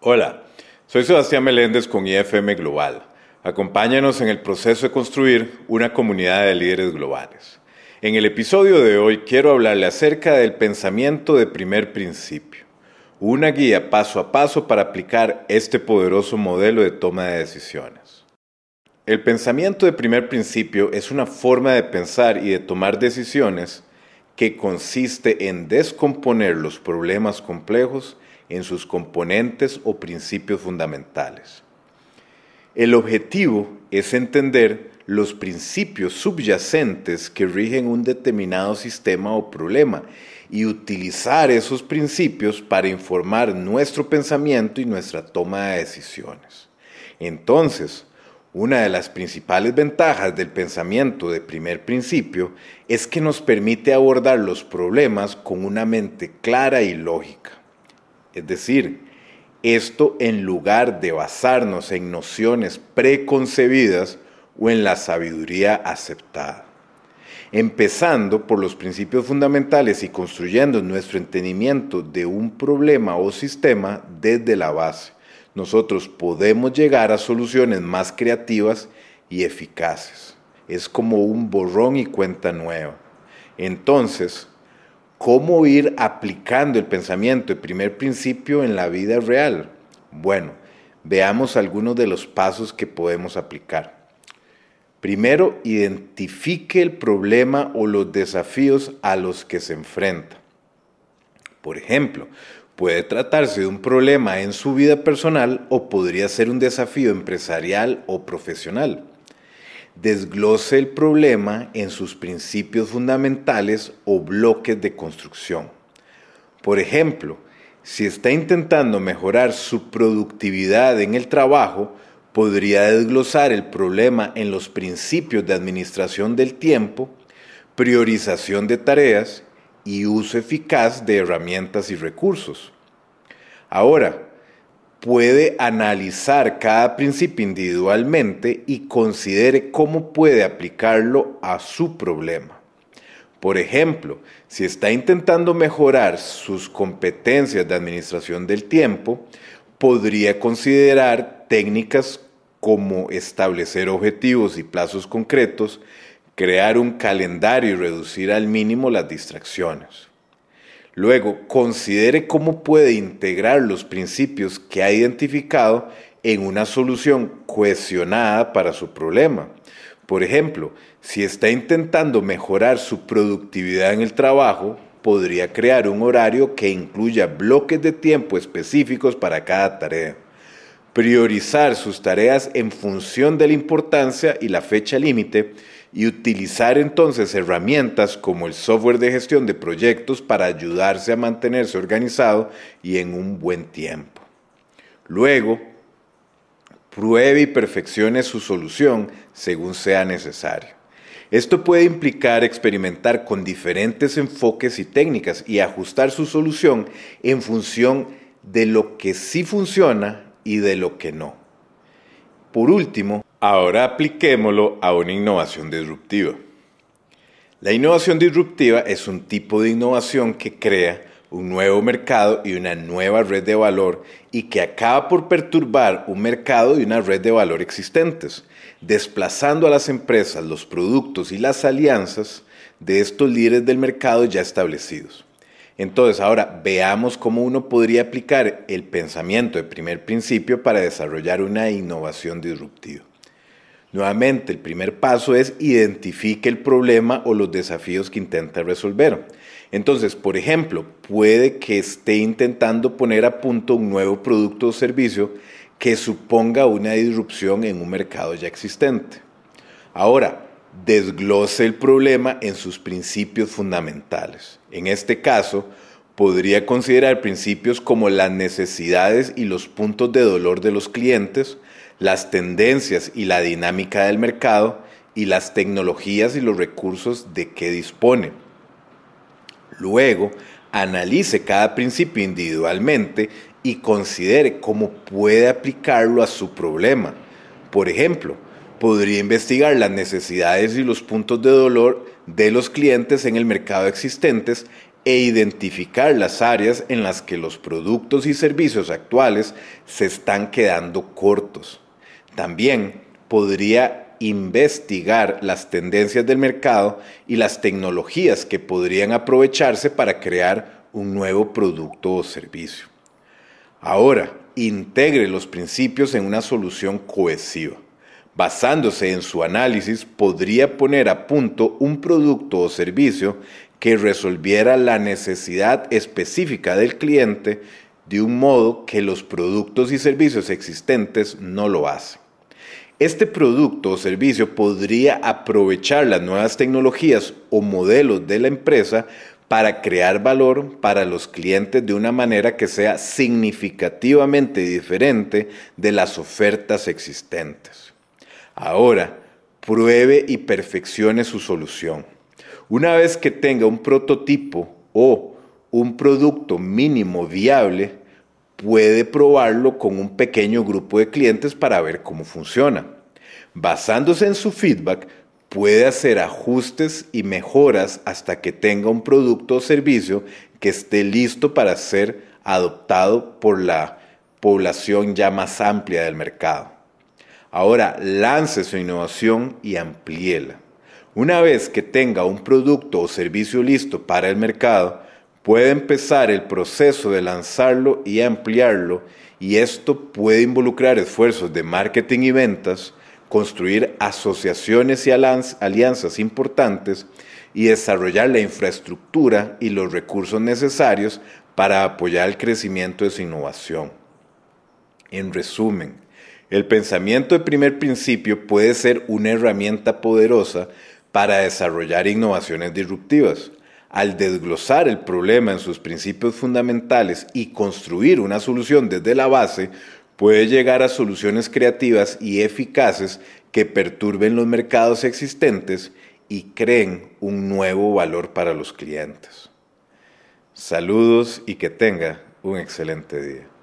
Hola, soy Sebastián Meléndez con IFM Global. Acompáñanos en el proceso de construir una comunidad de líderes globales. En el episodio de hoy quiero hablarle acerca del pensamiento de primer principio, una guía paso a paso para aplicar este poderoso modelo de toma de decisiones. El pensamiento de primer principio es una forma de pensar y de tomar decisiones que consiste en descomponer los problemas complejos en sus componentes o principios fundamentales. El objetivo es entender los principios subyacentes que rigen un determinado sistema o problema y utilizar esos principios para informar nuestro pensamiento y nuestra toma de decisiones. Entonces, una de las principales ventajas del pensamiento de primer principio es que nos permite abordar los problemas con una mente clara y lógica. Es decir, esto en lugar de basarnos en nociones preconcebidas o en la sabiduría aceptada. Empezando por los principios fundamentales y construyendo nuestro entendimiento de un problema o sistema desde la base, nosotros podemos llegar a soluciones más creativas y eficaces. Es como un borrón y cuenta nueva. Entonces, ¿Cómo ir aplicando el pensamiento de primer principio en la vida real? Bueno, veamos algunos de los pasos que podemos aplicar. Primero, identifique el problema o los desafíos a los que se enfrenta. Por ejemplo, puede tratarse de un problema en su vida personal o podría ser un desafío empresarial o profesional desglose el problema en sus principios fundamentales o bloques de construcción. Por ejemplo, si está intentando mejorar su productividad en el trabajo, podría desglosar el problema en los principios de administración del tiempo, priorización de tareas y uso eficaz de herramientas y recursos. Ahora, puede analizar cada principio individualmente y considere cómo puede aplicarlo a su problema. Por ejemplo, si está intentando mejorar sus competencias de administración del tiempo, podría considerar técnicas como establecer objetivos y plazos concretos, crear un calendario y reducir al mínimo las distracciones. Luego, considere cómo puede integrar los principios que ha identificado en una solución cohesionada para su problema. Por ejemplo, si está intentando mejorar su productividad en el trabajo, podría crear un horario que incluya bloques de tiempo específicos para cada tarea. Priorizar sus tareas en función de la importancia y la fecha límite y utilizar entonces herramientas como el software de gestión de proyectos para ayudarse a mantenerse organizado y en un buen tiempo. Luego, pruebe y perfeccione su solución según sea necesario. Esto puede implicar experimentar con diferentes enfoques y técnicas y ajustar su solución en función de lo que sí funciona y de lo que no. Por último, Ahora apliquémoslo a una innovación disruptiva. La innovación disruptiva es un tipo de innovación que crea un nuevo mercado y una nueva red de valor y que acaba por perturbar un mercado y una red de valor existentes, desplazando a las empresas, los productos y las alianzas de estos líderes del mercado ya establecidos. Entonces, ahora veamos cómo uno podría aplicar el pensamiento de primer principio para desarrollar una innovación disruptiva. Nuevamente, el primer paso es identifique el problema o los desafíos que intenta resolver. Entonces, por ejemplo, puede que esté intentando poner a punto un nuevo producto o servicio que suponga una disrupción en un mercado ya existente. Ahora, desglose el problema en sus principios fundamentales. En este caso, podría considerar principios como las necesidades y los puntos de dolor de los clientes, las tendencias y la dinámica del mercado y las tecnologías y los recursos de que dispone. Luego, analice cada principio individualmente y considere cómo puede aplicarlo a su problema. Por ejemplo, podría investigar las necesidades y los puntos de dolor de los clientes en el mercado existentes e identificar las áreas en las que los productos y servicios actuales se están quedando cortos. También podría investigar las tendencias del mercado y las tecnologías que podrían aprovecharse para crear un nuevo producto o servicio. Ahora, integre los principios en una solución cohesiva. Basándose en su análisis, podría poner a punto un producto o servicio que resolviera la necesidad específica del cliente de un modo que los productos y servicios existentes no lo hacen. Este producto o servicio podría aprovechar las nuevas tecnologías o modelos de la empresa para crear valor para los clientes de una manera que sea significativamente diferente de las ofertas existentes. Ahora, pruebe y perfeccione su solución. Una vez que tenga un prototipo o un producto mínimo viable, puede probarlo con un pequeño grupo de clientes para ver cómo funciona. Basándose en su feedback, puede hacer ajustes y mejoras hasta que tenga un producto o servicio que esté listo para ser adoptado por la población ya más amplia del mercado. Ahora lance su innovación y amplíela. Una vez que tenga un producto o servicio listo para el mercado, puede empezar el proceso de lanzarlo y ampliarlo y esto puede involucrar esfuerzos de marketing y ventas, construir asociaciones y alianzas importantes y desarrollar la infraestructura y los recursos necesarios para apoyar el crecimiento de su innovación. En resumen, el pensamiento de primer principio puede ser una herramienta poderosa para desarrollar innovaciones disruptivas. Al desglosar el problema en sus principios fundamentales y construir una solución desde la base, puede llegar a soluciones creativas y eficaces que perturben los mercados existentes y creen un nuevo valor para los clientes. Saludos y que tenga un excelente día.